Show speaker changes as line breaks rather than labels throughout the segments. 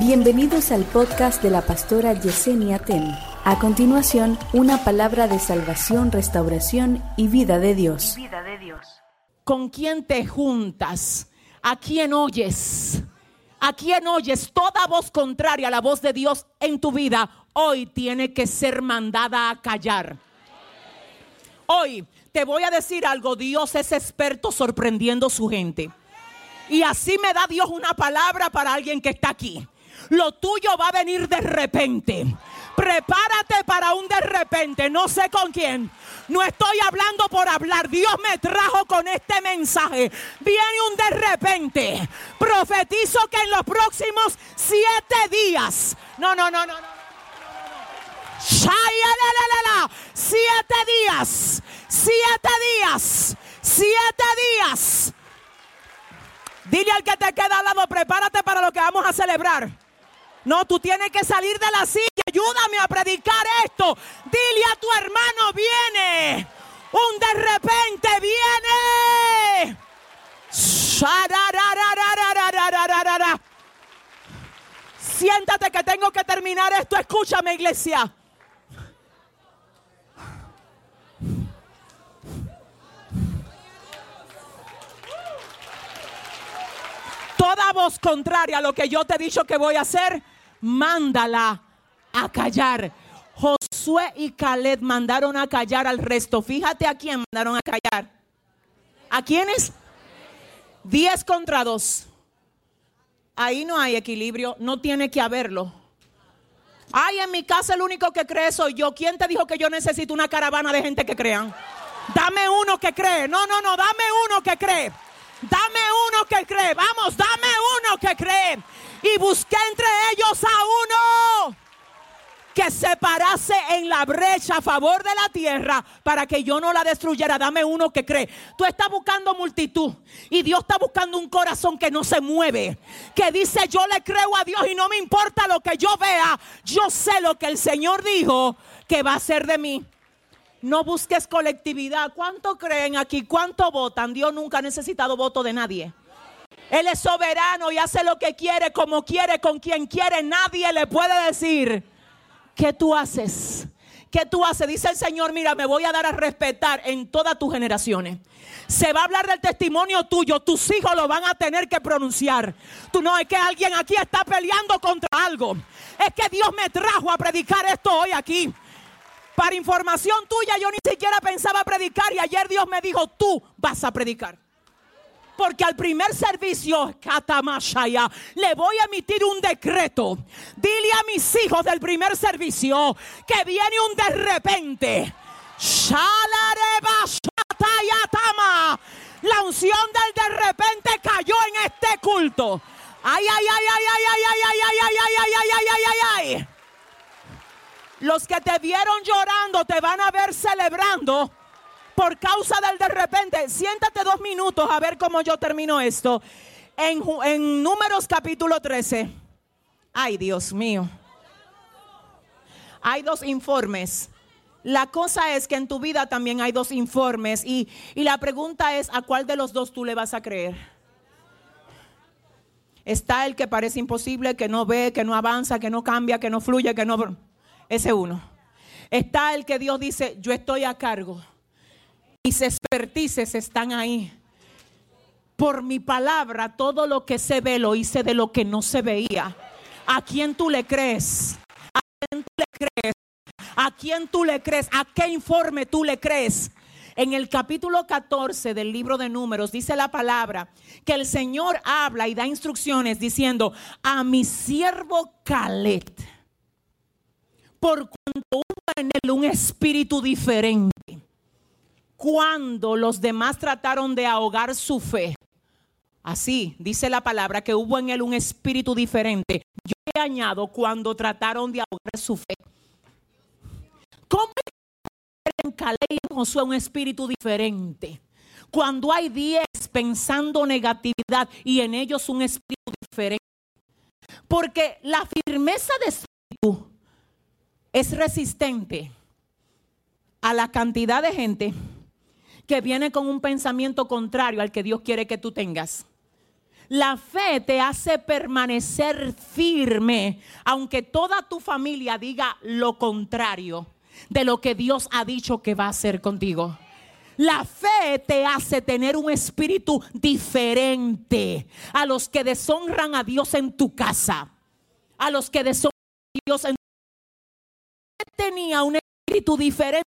Bienvenidos al podcast de la pastora Yesenia Ten. A continuación, una palabra de salvación, restauración y vida de Dios.
vida de Dios.
¿Con quién te juntas? ¿A quién oyes? ¿A quién oyes? Toda voz contraria a la voz de Dios en tu vida hoy tiene que ser mandada a callar. Hoy te voy a decir algo, Dios es experto sorprendiendo a su gente. Y así me da Dios una palabra para alguien que está aquí. Lo tuyo va a venir de repente. Prepárate para un de repente, no sé con quién. No estoy hablando por hablar. Dios me trajo con este mensaje. Viene un de repente. Profetizo que en los próximos siete días. No, no, no, no, no. Siete días. Siete días. Siete días. Dile al que te queda al lado, prepárate para lo que vamos a celebrar. No, tú tienes que salir de la silla. Ayúdame a predicar esto. Dile a tu hermano, viene. Un de repente viene. Siéntate que tengo que terminar esto. Escúchame, iglesia. Toda voz contraria a lo que yo te he dicho que voy a hacer, mándala a callar. Josué y Caleb mandaron a callar al resto. Fíjate a quién mandaron a callar. ¿A quiénes? Diez contra dos. Ahí no hay equilibrio, no tiene que haberlo. Ay, en mi casa el único que cree soy yo. ¿Quién te dijo que yo necesito una caravana de gente que crean? Dame uno que cree. No, no, no, dame uno que cree. Dame uno que cree. Vamos, dame uno que cree. Y busqué entre ellos a uno que se parase en la brecha a favor de la tierra para que yo no la destruyera. Dame uno que cree. Tú estás buscando multitud y Dios está buscando un corazón que no se mueve. Que dice yo le creo a Dios y no me importa lo que yo vea. Yo sé lo que el Señor dijo que va a hacer de mí. No busques colectividad. ¿Cuánto creen aquí? ¿Cuánto votan? Dios nunca ha necesitado voto de nadie. Él es soberano y hace lo que quiere, como quiere, con quien quiere. Nadie le puede decir, ¿qué tú haces? ¿Qué tú haces? Dice el Señor, mira, me voy a dar a respetar en todas tus generaciones. Se va a hablar del testimonio tuyo. Tus hijos lo van a tener que pronunciar. Tú no es que alguien aquí está peleando contra algo. Es que Dios me trajo a predicar esto hoy aquí. Para información tuya, yo ni siquiera pensaba predicar y ayer Dios me dijo, tú vas a predicar. Porque al primer servicio, Katamashaya, le voy a emitir un decreto. Dile a mis hijos del primer servicio que viene un de repente. La unción del de repente cayó en este culto. Ay, ay, ay, ay, ay, Los que te vieron llorando te van a ver celebrando por causa del de repente. Siéntate dos minutos a ver cómo yo termino esto. En, Números capítulo 13. Ay, Dios mío. Hay dos informes. La cosa es que en tu vida también hay dos informes. Y, y la pregunta es, ¿a cuál de los dos tú le vas a creer? Está el que parece imposible, que no ve, que no avanza, que no cambia, que no fluye, que no... Ese uno. Está el que Dios dice, yo estoy a cargo. Mis expertices están ahí. Por mi palabra, todo lo que se ve lo hice de lo que no se veía. ¿A quién tú le crees? ¿A quién tú le crees? ¿A quién tú le crees? ¿A qué informe tú le crees? En el capítulo 14 del libro de números dice la palabra que el Señor habla y da instrucciones diciendo a mi siervo Caleb por cuanto hubo en él un espíritu diferente. Cuando los demás trataron de ahogar su fe, así dice la palabra que hubo en él un espíritu diferente. Yo he añado cuando trataron de ahogar su fe. ¿Cómo en Caleb y Josué un espíritu diferente? Cuando hay diez pensando negatividad y en ellos un espíritu diferente. Porque la firmeza de espíritu es resistente a la cantidad de gente que viene con un pensamiento contrario al que Dios quiere que tú tengas. La fe te hace permanecer firme, aunque toda tu familia diga lo contrario de lo que Dios ha dicho que va a hacer contigo. La fe te hace tener un espíritu diferente a los que deshonran a Dios en tu casa, a los que deshonran a Dios en tenía un espíritu diferente.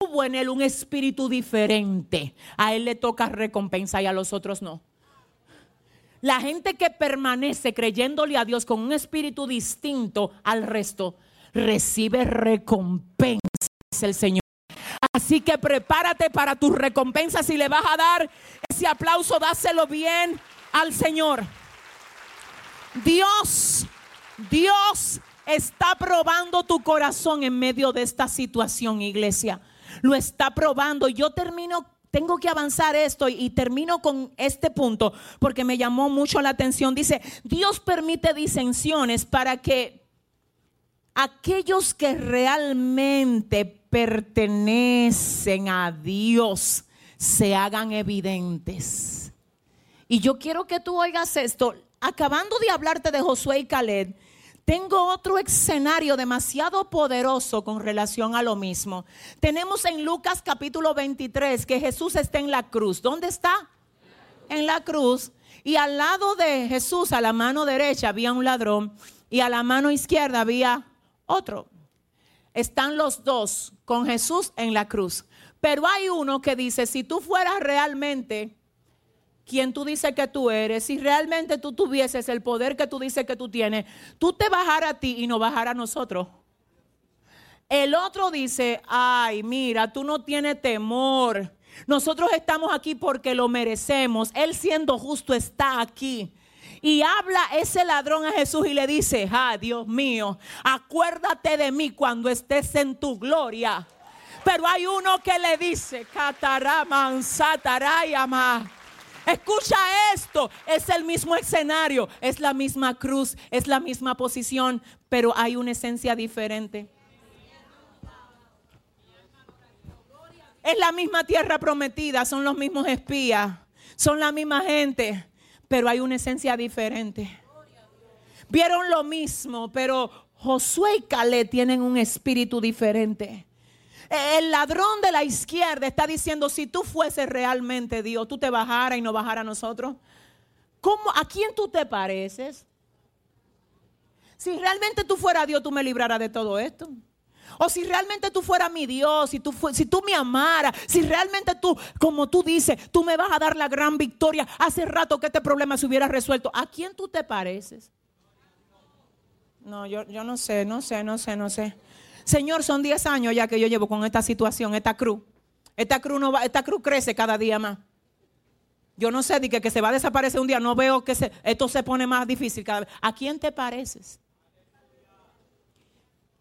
Hubo en él un espíritu diferente. A él le toca recompensa y a los otros no. La gente que permanece creyéndole a Dios con un espíritu distinto al resto, recibe recompensa, el Señor. Así que prepárate para tus recompensas. Si le vas a dar ese aplauso, dáselo bien al Señor. Dios, Dios está probando tu corazón en medio de esta situación, iglesia. Lo está probando. Yo termino tengo que avanzar esto y, termino con este punto porque me llamó mucho la atención. Dice, Dios permite disensiones para que aquellos que realmente pertenecen a Dios se hagan evidentes. Y yo quiero que tú oigas esto. Acabando de hablarte de Josué y Caleb, tengo otro escenario demasiado poderoso con relación a lo mismo. Tenemos en Lucas capítulo 23 que Jesús está en la cruz. ¿Dónde está? En la cruz. Y al lado de Jesús, a la mano derecha, había un ladrón y a la mano izquierda había otro. Están los dos con Jesús en la cruz. Pero hay uno que dice, si tú fueras realmente quien tú dices que tú eres, si realmente tú tuvieses el poder que tú dices que tú tienes, tú te bajaras a ti y no bajar a nosotros. El otro dice, ay, mira, tú no tienes temor. Nosotros estamos aquí porque lo merecemos. Él siendo justo está aquí. Y habla ese ladrón a Jesús y le dice, ah, Dios mío, acuérdate de mí cuando estés en tu gloria. Pero hay uno que le dice. Escucha esto, es el mismo escenario, es la misma cruz, es la misma posición, pero hay una esencia diferente. Es la misma tierra prometida, son los mismos espías, son la misma gente, pero hay una esencia diferente. Vieron lo mismo, pero Josué y Caleb tienen un espíritu diferente. El ladrón de la izquierda está diciendo, si tú fueses realmente Dios, tú te bajaras y no bajara a nosotros. ¿Cómo, ¿A quién tú te pareces? Si realmente tú fueras Dios, tú me libraras de todo esto. O si realmente tú fueras mi Dios, si tú, si tú me amaras, si realmente tú, como tú dices, tú me vas a dar la gran victoria, hace rato que este problema se hubiera resuelto. ¿A quién tú te pareces? No, yo, yo no sé, no sé, no sé, no sé. Señor, son 10 años ya que yo llevo con esta situación, esta cruz. Esta cruz, no va, esta cruz crece cada día más. Yo no sé de que, que se va a desaparecer un día, no veo que se, esto se pone más difícil cada vez. ¿A quién te pareces?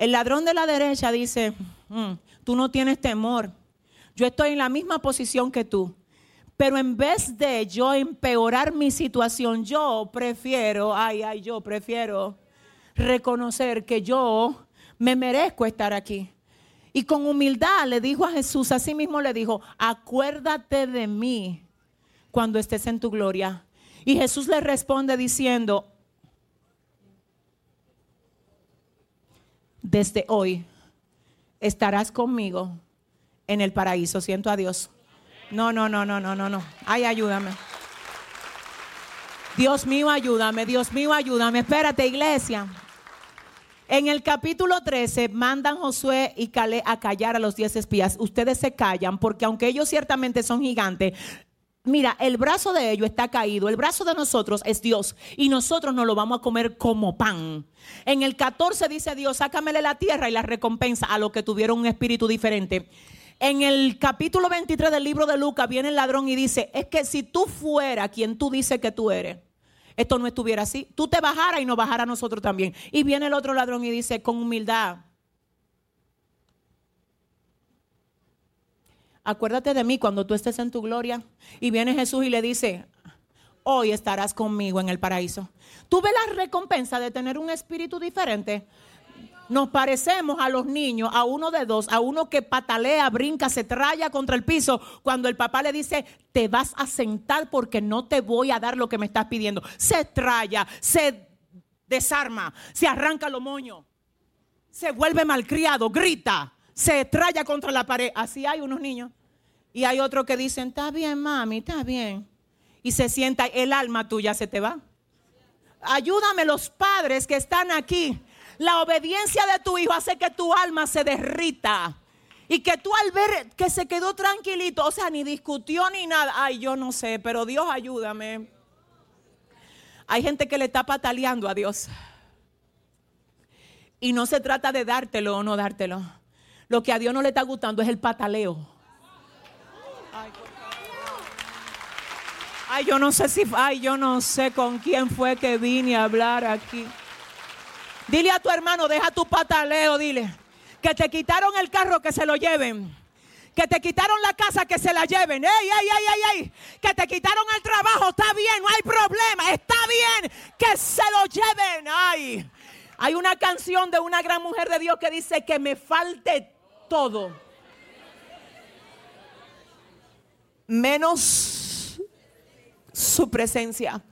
El ladrón de la derecha dice, mm, tú no tienes temor. Yo estoy en la misma posición que tú. Pero en vez de yo empeorar mi situación, yo prefiero, ay, ay, yo prefiero reconocer que yo me merezco estar aquí. Y con humildad le dijo a Jesús, así mismo le dijo, acuérdate de mí cuando estés en tu gloria. Y Jesús le responde diciendo, desde hoy estarás conmigo en el paraíso. Siento a Dios. No, no, no, no, no, no, no. Ay, ayúdame. Dios mío, ayúdame. Dios mío, ayúdame. Espérate, iglesia. En el capítulo 13 mandan Josué y Caleb a callar a los diez espías. Ustedes se callan porque aunque ellos ciertamente son gigantes, Mira, el brazo de ellos está caído, el brazo de nosotros es Dios y nosotros nos lo vamos a comer como pan. En el 14 dice Dios, sácamele la tierra y la recompensa a los que tuvieron un espíritu diferente. En el capítulo 23 del libro de Lucas viene el ladrón y dice, es que si tú fuera quien tú dices que tú eres, esto no estuviera así. Tú te bajaras y nos bajara a nosotros también. Y viene el otro ladrón y dice, con humildad, acuérdate de mí cuando tú estés en tu gloria. Y viene Jesús y le dice, hoy estarás conmigo en el paraíso. ¿Tú ves la recompensa de tener un espíritu diferente? Nos parecemos a los niños, a uno de dos, a uno que patalea, brinca, se traya contra el piso, cuando el papá le dice, te vas a sentar porque no te voy a dar lo que me estás pidiendo. Se traya, se desarma, se arranca los moños, se vuelve malcriado, grita, se traya contra la pared. Así hay unos niños. Y hay otros que dicen, está bien, mami, está bien. Y se sienta, el alma tuya se te va. Ayúdame los padres que están aquí la obediencia de tu hijo hace que tu alma se derrita. Y que tú al ver que se quedó tranquilito, o sea, ni discutió ni nada. Ay, yo no sé, pero Dios ayúdame. Hay gente que le está pataleando a Dios. Y no se trata de dártelo o no dártelo. Lo que a Dios no le está gustando es el pataleo. Ay, yo no sé si, ay, yo no sé con quién fue que vine a hablar aquí. Dile a tu hermano, deja tu pataleo, dile. Que te quitaron el carro, que se lo lleven. Que te quitaron la casa, que se la lleven. ¡Ey, ey, ey, ey, ey! Que te quitaron el trabajo, está bien, no hay problema. Está bien que se lo lleven. ¡Ay! Hay una canción de una gran mujer de Dios que dice que me falte todo. Menos su presencia.